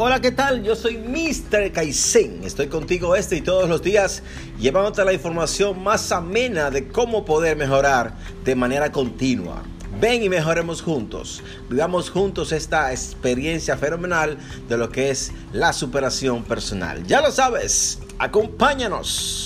Hola, ¿qué tal? Yo soy Mr. Kaizen. Estoy contigo este y todos los días llevándote la información más amena de cómo poder mejorar de manera continua. Ven y mejoremos juntos. Vivamos juntos esta experiencia fenomenal de lo que es la superación personal. Ya lo sabes, acompáñanos.